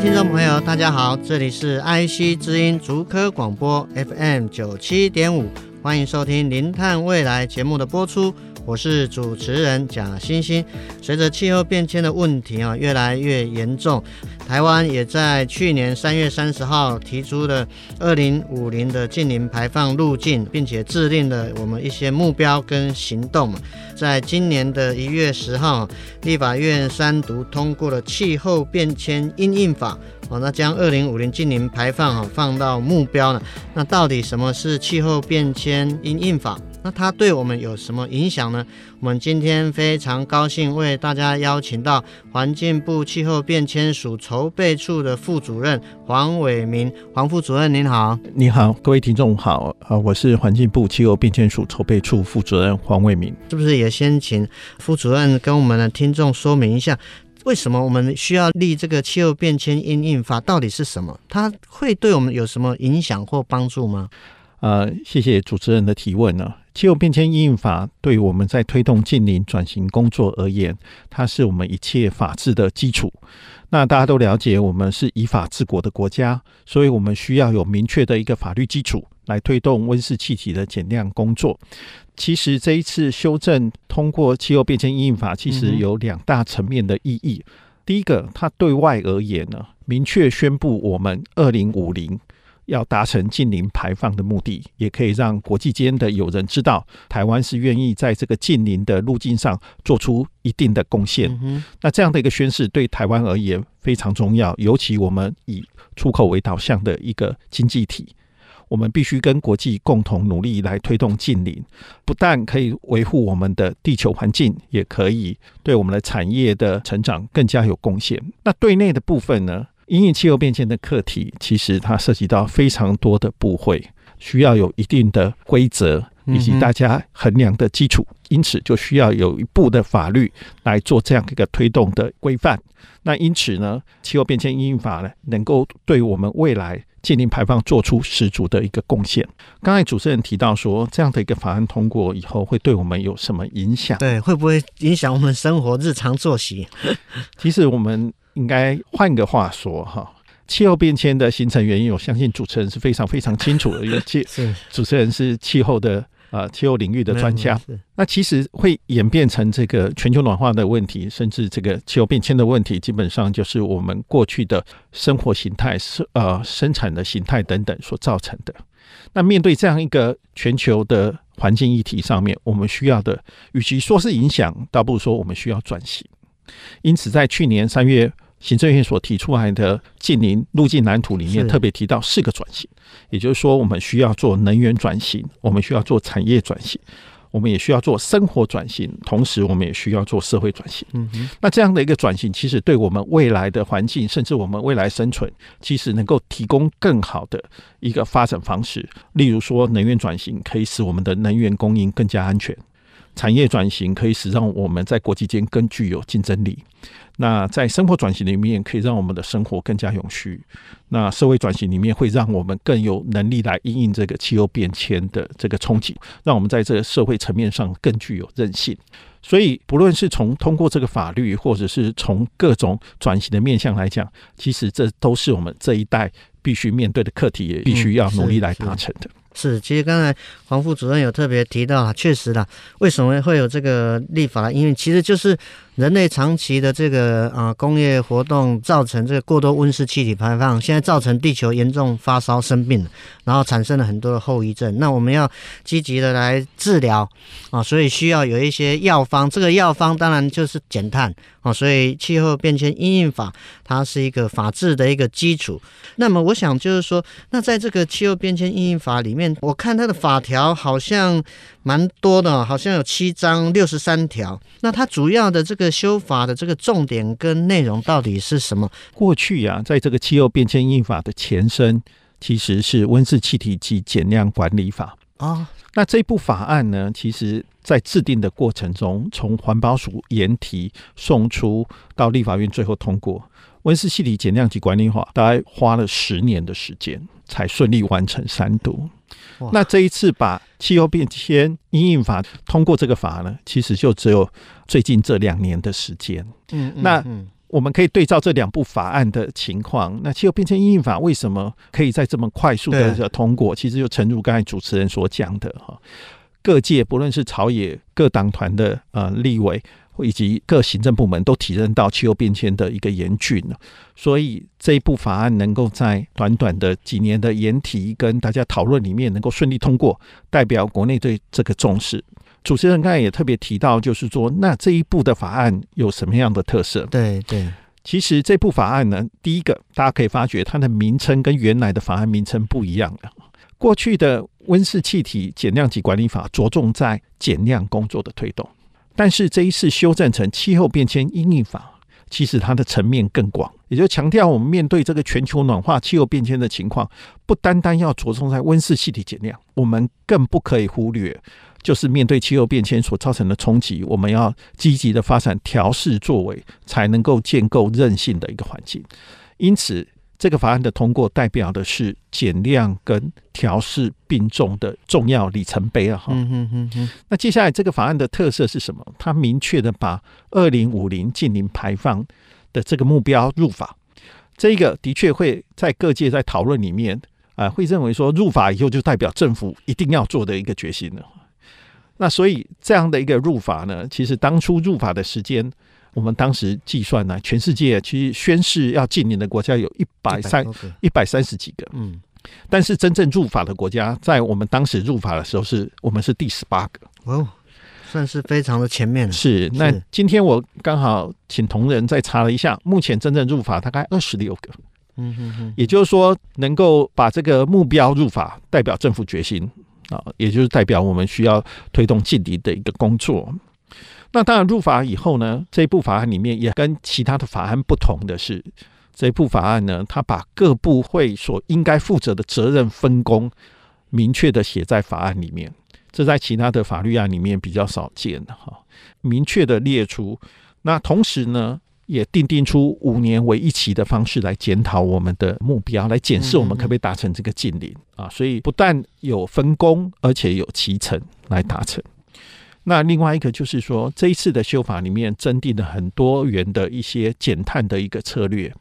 听众朋友，大家好，这里是 IC 之音竹科广播 FM 九七点五，欢迎收听零碳未来节目的播出。我是主持人贾欣欣。随着气候变迁的问题啊越来越严重，台湾也在去年三月三十号提出了二零五零的近零排放路径，并且制定了我们一些目标跟行动。在今年的一月十号，立法院三读通过了气候变迁因应法。哦，那将二零五零净零排放哈放到目标呢？那到底什么是气候变迁因应法？那它对我们有什么影响呢？我们今天非常高兴为大家邀请到环境部气候变迁署筹备处的副主任黄伟明，黄副主任您好。你好，各位听众好，啊，我是环境部气候变迁署筹备处副主任黄伟明。是不是也先请副主任跟我们的听众说明一下，为什么我们需要立这个气候变迁因应法？到底是什么？它会对我们有什么影响或帮助吗？呃，谢谢主持人的提问呢、啊。气候变迁因应法对我们在推动近零转型工作而言，它是我们一切法治的基础。那大家都了解，我们是以法治国的国家，所以我们需要有明确的一个法律基础来推动温室气体的减量工作。其实这一次修正通过气候变迁因应法，其实有两大层面的意义。第一个，它对外而言呢，明确宣布我们二零五零。要达成近零排放的目的，也可以让国际间的友人知道，台湾是愿意在这个近零的路径上做出一定的贡献。嗯。那这样的一个宣示对台湾而言非常重要，尤其我们以出口为导向的一个经济体，我们必须跟国际共同努力来推动近邻，不但可以维护我们的地球环境，也可以对我们的产业的成长更加有贡献。那对内的部分呢？因应气候变迁的课题，其实它涉及到非常多的部会，需要有一定的规则以及大家衡量的基础，因此就需要有一部的法律来做这样一个推动的规范。那因此呢，气候变迁因应法呢，能够对我们未来净零排放做出十足的一个贡献。刚才主持人提到说，这样的一个法案通过以后，会对我们有什么影响？对，会不会影响我们生活日常作息？其实我们。应该换个话说哈，气候变迁的形成原因，我相信主持人是非常非常清楚的，因为气 主持人是气候的啊、呃、气候领域的专家。那其实会演变成这个全球暖化的问题，甚至这个气候变迁的问题，基本上就是我们过去的生活形态、生呃生产的形态等等所造成的。那面对这样一个全球的环境议题上面，我们需要的，与其说是影响，倒不如说我们需要转型。因此，在去年三月，行政院所提出来的近零路径蓝图里面，特别提到四个转型，也就是说，我们需要做能源转型，我们需要做产业转型，我们也需要做生活转型，同时我们也需要做社会转型。嗯哼，那这样的一个转型，其实对我们未来的环境，甚至我们未来生存，其实能够提供更好的一个发展方式。例如说，能源转型可以使我们的能源供应更加安全。产业转型可以使让我们在国际间更具有竞争力。那在生活转型里面，可以让我们的生活更加永续。那社会转型里面，会让我们更有能力来应应这个气候变迁的这个冲击，让我们在这个社会层面上更具有韧性。所以，不论是从通过这个法律，或者是从各种转型的面向来讲，其实这都是我们这一代必须面对的课题，也必须要努力来达成的。是，其实刚才黄副主任有特别提到啊，确实的，为什么会有这个立法？因为其实就是。人类长期的这个啊、工业活动造成这个过多温室气体排放，现在造成地球严重发烧生病，然后产生了很多的后遗症。那我们要积极的来治疗啊，所以需要有一些药方。这个药方当然就是减碳啊，所以气候变迁因应法它是一个法治的一个基础。那么我想就是说，那在这个气候变迁因应法里面，我看它的法条好像蛮多的，好像有七章六十三条。那它主要的这个修法的这个重点跟内容到底是什么？过去呀、啊，在这个气候变迁因应法的前身，其实是温室气体及减量管理法啊。哦、那这部法案呢，其实在制定的过程中，从环保署研提送出到立法院最后通过。温室气体减量及管理法大概花了十年的时间，才顺利完成三读。哇那这一次把气候变迁因应法通过这个法呢，其实就只有最近这两年的时间。嗯，那我们可以对照这两部法案的情况，那气候变迁因应法为什么可以在这么快速的通过？其实就诚如刚才主持人所讲的哈，各界不论是朝野各党团的呃立委。以及各行政部门都体认到气候变迁的一个严峻，所以这一部法案能够在短短的几年的研提跟大家讨论里面能够顺利通过，代表国内对这个重视。主持人刚才也特别提到，就是说，那这一部的法案有什么样的特色？对对，其实这部法案呢，第一个大家可以发觉它的名称跟原来的法案名称不一样了。过去的温室气体减量及管理法着重在减量工作的推动。但是这一次修正成气候变迁因应法，其实它的层面更广，也就强调我们面对这个全球暖化、气候变迁的情况，不单单要着重在温室气体减量，我们更不可以忽略，就是面对气候变迁所造成的冲击，我们要积极的发展调适作为，才能够建构韧性的一个环境。因此。这个法案的通过，代表的是减量跟调试并重的重要里程碑啊！哈，嗯嗯嗯嗯。那接下来这个法案的特色是什么？它明确的把二零五零近零排放的这个目标入法，这个的确会在各界在讨论里面啊，会认为说入法以后就代表政府一定要做的一个决心了。那所以这样的一个入法呢，其实当初入法的时间。我们当时计算呢，全世界其实宣誓要禁令的国家有一百三一百三十几个，嗯，但是真正入法的国家，在我们当时入法的时候是，是我们是第十八个，哦，算是非常的前面了。是，那今天我刚好请同仁再查了一下，目前真正入法大概二十六个，嗯哼哼，也就是说，能够把这个目标入法，代表政府决心啊，也就是代表我们需要推动禁敌的一个工作。那当然入法以后呢，这一部法案里面也跟其他的法案不同的是，这一部法案呢，它把各部会所应该负责的责任分工明确的写在法案里面，这在其他的法律案里面比较少见的哈，明确的列出。那同时呢，也定定出五年为一期的方式来检讨我们的目标，来检视我们可不可以达成这个净零啊。所以不但有分工，而且有期程来达成。那另外一个就是说，这一次的修法里面增订了很多元的一些减碳的一个策略。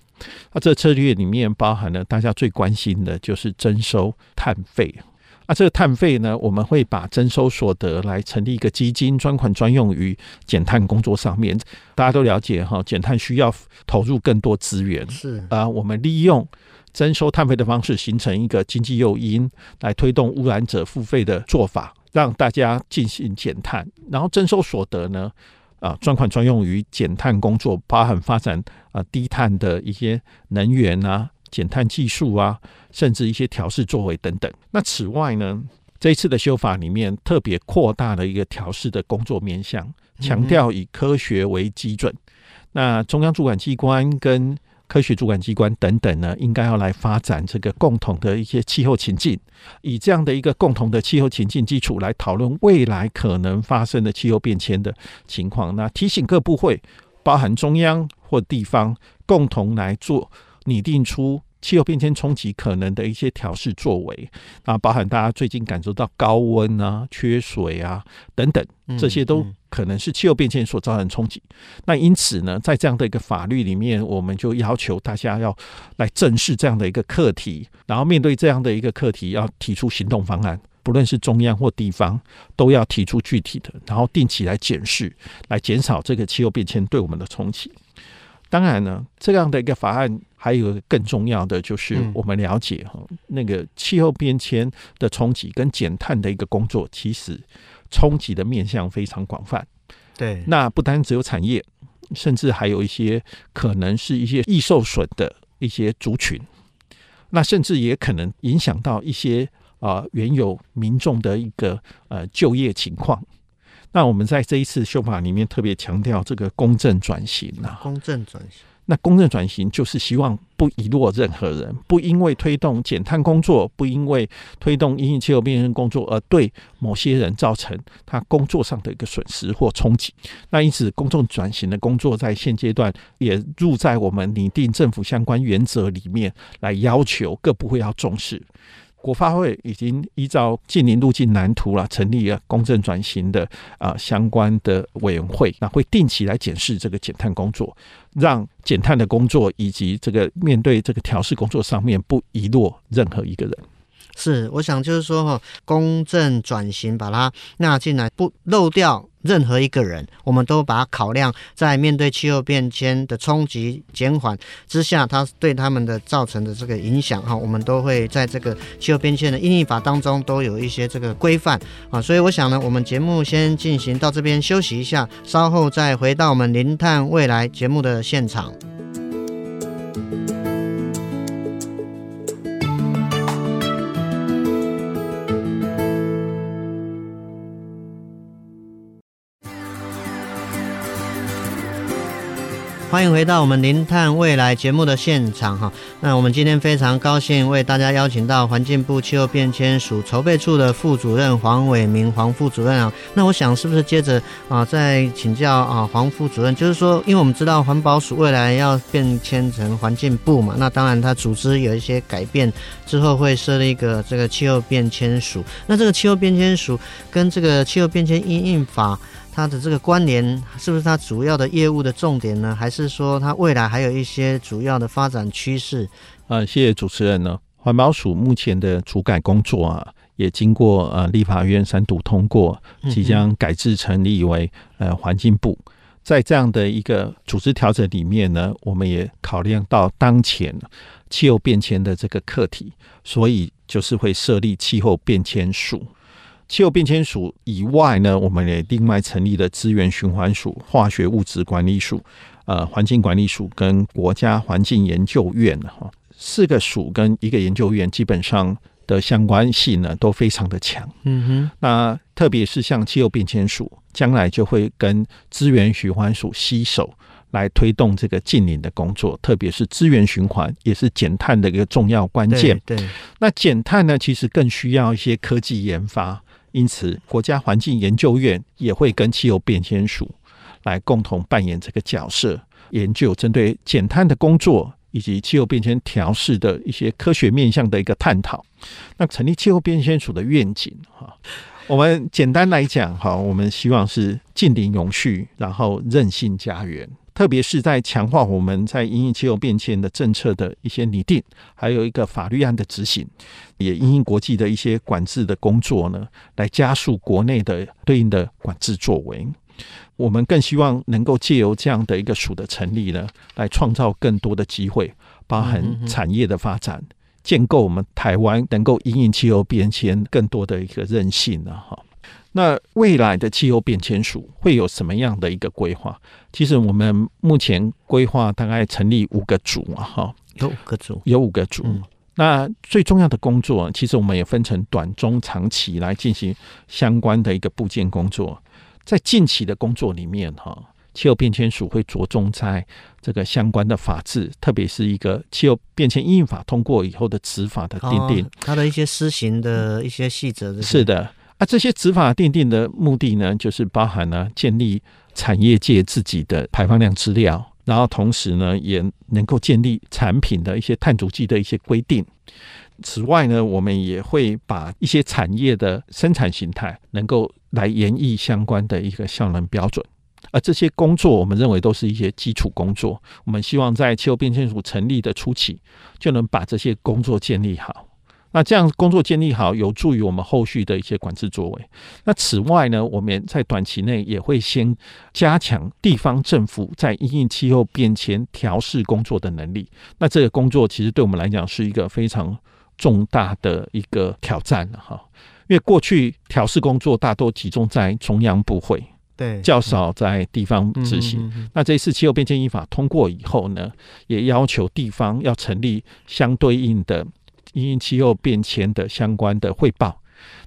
那这策略里面包含了大家最关心的就是征收碳费。那这个碳费呢，我们会把征收所得来成立一个基金，专款专用于减碳工作上面。大家都了解哈，减碳需要投入更多资源。是啊，我们利用征收碳费的方式，形成一个经济诱因，来推动污染者付费的做法。让大家进行减碳，然后征收所得呢，啊，专款专用于减碳工作，包含发展啊低碳的一些能源啊、减碳技术啊，甚至一些调试作为等等。那此外呢，这一次的修法里面特别扩大了一个调试的工作面向，强调以科学为基准。那中央主管机关跟科学主管机关等等呢，应该要来发展这个共同的一些气候情境，以这样的一个共同的气候情境基础来讨论未来可能发生的气候变迁的情况。那提醒各部会，包含中央或地方，共同来做拟定出。气候变迁冲击可能的一些调试作为啊，包含大家最近感受到高温啊、缺水啊等等，这些都可能是气候变迁所造成的冲击。那因此呢，在这样的一个法律里面，我们就要求大家要来正视这样的一个课题，然后面对这样的一个课题，要提出行动方案，不论是中央或地方，都要提出具体的，然后定期来检视，来减少这个气候变迁对我们的冲击。当然呢，这样的一个法案。还有更重要的就是，我们了解哈，那个气候变迁的冲击跟减碳的一个工作，其实冲击的面向非常广泛。对，那不单只有产业，甚至还有一些可能是一些易受损的一些族群，那甚至也可能影响到一些啊、呃、原有民众的一个呃就业情况。那我们在这一次修法里面特别强调这个公正转型啊，公正转型。那公正转型就是希望不遗落任何人，不因为推动减碳工作，不因为推动因应气候变迁工作而对某些人造成他工作上的一个损失或冲击。那因此，公正转型的工作在现阶段也入在我们拟定政府相关原则里面，来要求各部会要重视。国发会已经依照近邻路径蓝图了，成立了公正转型的啊相关的委员会，那会定期来检视这个减碳工作，让减碳的工作以及这个面对这个调试工作上面不遗落任何一个人。是，我想就是说哈，公正转型把它纳进来，不漏掉任何一个人，我们都把它考量在面对气候变迁的冲击减缓之下，它对他们的造成的这个影响哈，我们都会在这个气候变迁的因应法当中都有一些这个规范啊。所以我想呢，我们节目先进行到这边休息一下，稍后再回到我们零碳未来节目的现场。欢迎回到我们零碳未来节目的现场哈。那我们今天非常高兴为大家邀请到环境部气候变迁署筹备处的副主任黄伟明黄副主任啊。那我想是不是接着啊再请教啊黄副主任，就是说，因为我们知道环保署未来要变迁成环境部嘛，那当然它组织有一些改变之后会设立一个这个气候变迁署。那这个气候变迁署跟这个气候变迁因应法。它的这个关联是不是它主要的业务的重点呢？还是说它未来还有一些主要的发展趋势？呃，谢谢主持人呢。环保署目前的主改工作啊，也经过呃立法院三读通过，即将改制成立为呃环境部。在这样的一个组织调整里面呢，我们也考量到当前气候变迁的这个课题，所以就是会设立气候变迁署。气候变迁署以外呢，我们也另外成立了资源循环署、化学物质管理署、呃环境管理署跟国家环境研究院哈，四个署跟一个研究院基本上的相关性呢都非常的强。嗯哼，那特别是像气候变迁署，将来就会跟资源循环署携手来推动这个近邻的工作，特别是资源循环也是减碳的一个重要关键。对，对，那减碳呢，其实更需要一些科技研发。因此，国家环境研究院也会跟气候变迁署来共同扮演这个角色，研究针对减碳的工作以及气候变迁调适的一些科学面向的一个探讨。那成立气候变迁署的愿景，哈，我们简单来讲，哈，我们希望是净零永续，然后韧性家园。特别是在强化我们在因应气候变迁的政策的一些拟定，还有一个法律案的执行，也因应国际的一些管制的工作呢，来加速国内的对应的管制作为。我们更希望能够借由这样的一个署的成立呢，来创造更多的机会，包含产业的发展，建构我们台湾能够因应气候变迁更多的一个韧性呢，哈。那未来的气候变迁署会有什么样的一个规划？其实我们目前规划大概成立五个组啊，哈，有五个组，有五个组。嗯、那最重要的工作，其实我们也分成短、中、长期来进行相关的一个部件工作。在近期的工作里面，哈，气候变迁署会着重在这个相关的法制，特别是一个气候变迁因应法通过以后的执法的订定，哦，它的一些施行的一些细则。是的。啊，这些执法订定的目的呢，就是包含了建立产业界自己的排放量资料，然后同时呢，也能够建立产品的一些碳足迹的一些规定。此外呢，我们也会把一些产业的生产形态能够来研议相关的一个效能标准。而这些工作，我们认为都是一些基础工作。我们希望在气候变迁署成立的初期，就能把这些工作建立好。那这样工作建立好，有助于我们后续的一些管制作为。那此外呢，我们在短期内也会先加强地方政府在因应气候变迁调试工作的能力。那这个工作其实对我们来讲是一个非常重大的一个挑战了哈。因为过去调试工作大多集中在中央部会，对，较少在地方执行。那这一次气候变迁因法通过以后呢，也要求地方要成立相对应的。因应气候变迁的相关的汇报。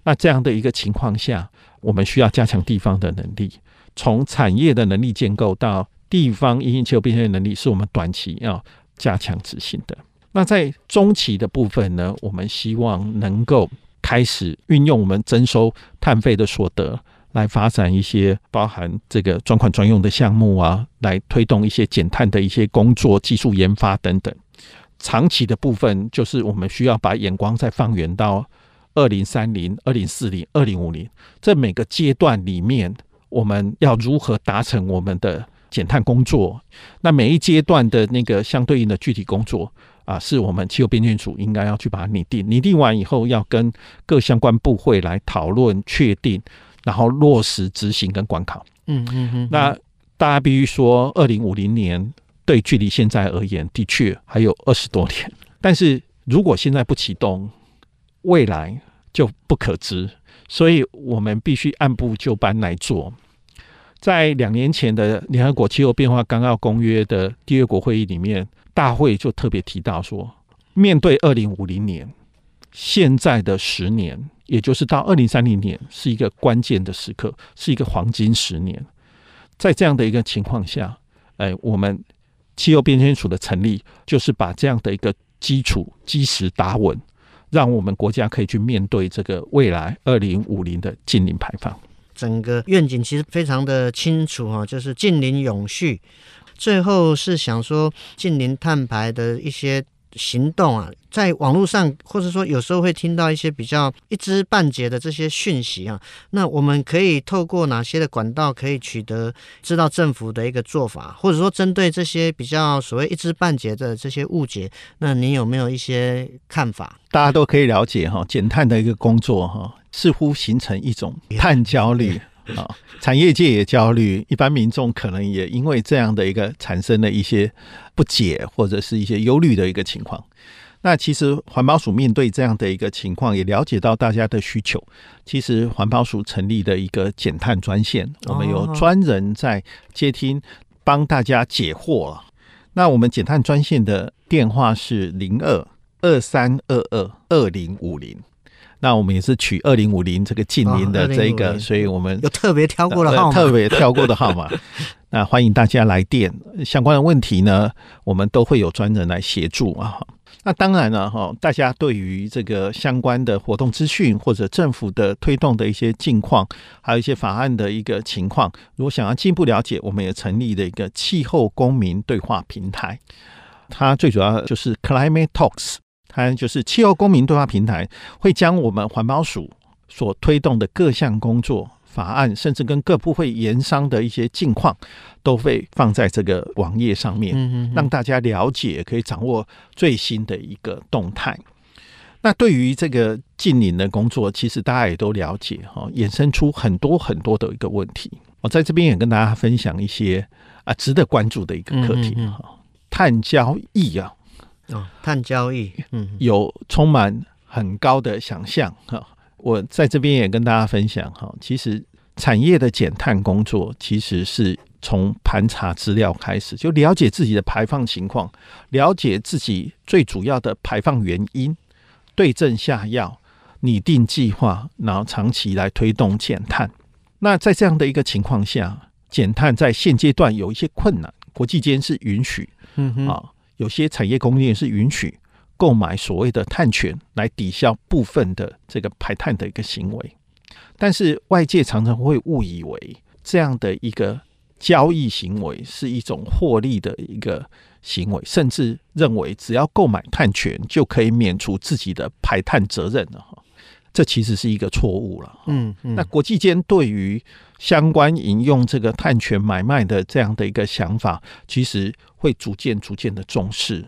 那这样的一个情况下，我们需要加强地方的能力，从产业的能力建构到地方因应气候变迁的能力，是我们短期要加强执行的。那在中期的部分呢，我们希望能够开始运用我们征收碳费的所得，来发展一些包含这个专款专用的项目啊，来推动一些减碳的一些工作、技术研发等等。长期的部分，就是我们需要把眼光再放远到二零三零、二零四零、二零五零这每个阶段里面，我们要如何达成我们的减碳工作？那每一阶段的那个相对应的具体工作啊，是我们气候变迁署应该要去把它拟定。拟定完以后，要跟各相关部会来讨论、确定，然后落实执行跟管考。嗯嗯嗯。那大家必须说，二零五零年。对，距离现在而言，的确还有二十多年。但是如果现在不启动，未来就不可知。所以我们必须按部就班来做。在两年前的联合国气候变化纲要公约的缔约国会议里面，大会就特别提到说，面对二零五零年，现在的十年，也就是到二零三零年，是一个关键的时刻，是一个黄金十年。在这样的一个情况下，哎，我们。气候变迁署的成立，就是把这样的一个基础基石打稳，让我们国家可以去面对这个未来二零五零的近零排放。整个愿景其实非常的清楚哈，就是近零永续。最后是想说近零碳排的一些。行动啊，在网络上，或者说有时候会听到一些比较一知半解的这些讯息啊，那我们可以透过哪些的管道可以取得知道政府的一个做法，或者说针对这些比较所谓一知半解的这些误解，那你有没有一些看法？大家都可以了解哈，减碳的一个工作哈，似乎形成一种碳焦虑。啊，产业界也焦虑，一般民众可能也因为这样的一个产生了一些不解或者是一些忧虑的一个情况。那其实环保署面对这样的一个情况，也了解到大家的需求。其实环保署成立的一个减碳专线，我们有专人在接听，帮大家解惑了。那我们减碳专线的电话是零二二三二二二零五零。那我们也是取二零五零这个近邻的这个，所以我们有特别挑过的号码，特别挑过的号码。那欢迎大家来电，相关的问题呢，我们都会有专人来协助啊。那当然了哈，大家对于这个相关的活动资讯或者政府的推动的一些近况，还有一些法案的一个情况，如果想要进一步了解，我们也成立了一个气候公民对话平台，它最主要就是 Climate Talks。它就是气候公民对话平台，会将我们环保署所推动的各项工作法案，甚至跟各部会研商的一些近况，都会放在这个网页上面，让大家了解，可以掌握最新的一个动态。那对于这个近邻的工作，其实大家也都了解哈，衍生出很多很多的一个问题。我在这边也跟大家分享一些啊值得关注的一个课题哈，碳交易啊。哦，碳交易，嗯，有充满很高的想象哈。我在这边也跟大家分享哈，其实产业的减碳工作其实是从盘查资料开始，就了解自己的排放情况，了解自己最主要的排放原因，对症下药，拟定计划，然后长期来推动减碳。那在这样的一个情况下，减碳在现阶段有一些困难，国际间是允许，嗯哼啊。有些产业工业是允许购买所谓的碳权来抵消部分的这个排碳的一个行为，但是外界常常会误以为这样的一个交易行为是一种获利的一个行为，甚至认为只要购买碳权就可以免除自己的排碳责任了哈。这其实是一个错误了。嗯，嗯，那国际间对于相关引用这个碳权买卖的这样的一个想法，其实会逐渐逐渐的重视，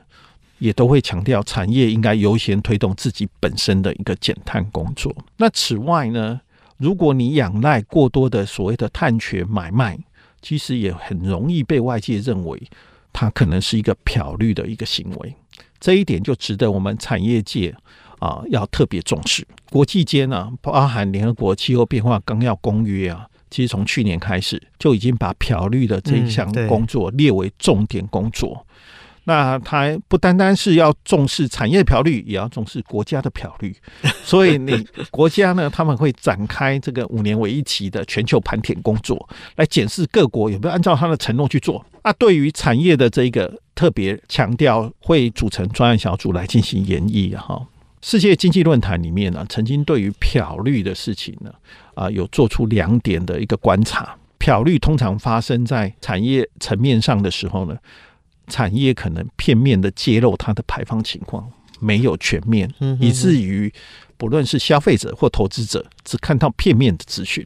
也都会强调产业应该优先推动自己本身的一个减碳工作。那此外呢，如果你仰赖过多的所谓的碳权买卖，其实也很容易被外界认为它可能是一个漂绿的一个行为。这一点就值得我们产业界。啊，要特别重视。国际间呢，包含联合国气候变化纲要公约啊，其实从去年开始就已经把漂绿的这一项工作列为重点工作。那它不单单是要重视产业漂绿，也要重视国家的漂绿。所以你 国家呢，他们会展开这个五年为一期的全球盘点工作，来检视各国有没有按照他的承诺去做。啊对于产业的这个特别强调，会组成专案小组来进行研议哈。世界经济论坛里面呢，曾经对于漂绿的事情呢，啊，有做出两点的一个观察。漂绿通常发生在产业层面上的时候呢，产业可能片面的揭露它的排放情况，没有全面，以至于不论是消费者或投资者，只看到片面的资讯，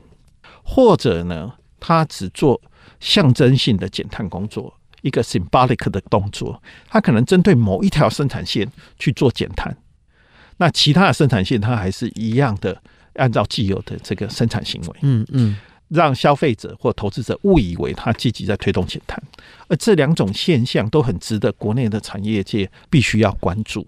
或者呢，他只做象征性的减碳工作，一个 symbolic 的动作，他可能针对某一条生产线去做减碳。那其他的生产线，它还是一样的按照既有的这个生产行为，嗯嗯，让消费者或投资者误以为它积极在推动减碳，而这两种现象都很值得国内的产业界必须要关注。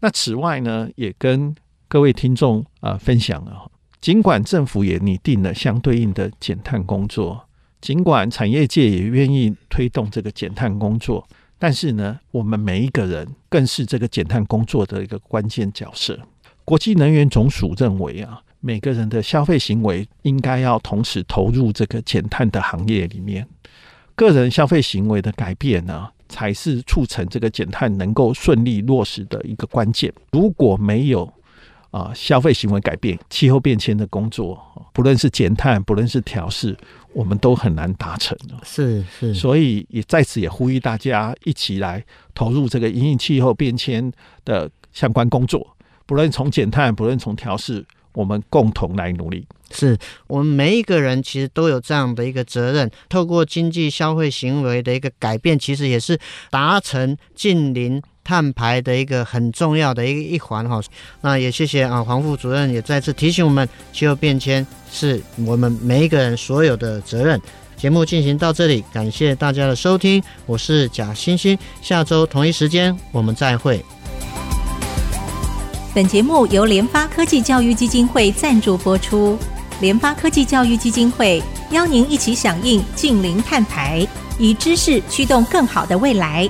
那此外呢，也跟各位听众啊分享了，尽管政府也拟定了相对应的减碳工作，尽管产业界也愿意推动这个减碳工作。但是呢，我们每一个人更是这个减碳工作的一个关键角色。国际能源总署认为啊，每个人的消费行为应该要同时投入这个减碳的行业里面。个人消费行为的改变呢，才是促成这个减碳能够顺利落实的一个关键。如果没有啊，消费行为改变、气候变迁的工作，不论是减碳，不论是调适。我们都很难达成，是是，所以也在此也呼吁大家一起来投入这个因应气候变迁的相关工作，不论从减碳，不论从调适，我们共同来努力。是我们每一个人其实都有这样的一个责任，透过经济消费行为的一个改变，其实也是达成近零。碳排的一个很重要的一一环哈，那也谢谢啊黄副主任也再次提醒我们，气候变迁是我们每一个人所有的责任。节目进行到这里，感谢大家的收听，我是贾欣欣，下周同一时间我们再会。本节目由联发科技教育基金会赞助播出，联发科技教育基金会邀您一起响应净零碳排，以知识驱动更好的未来。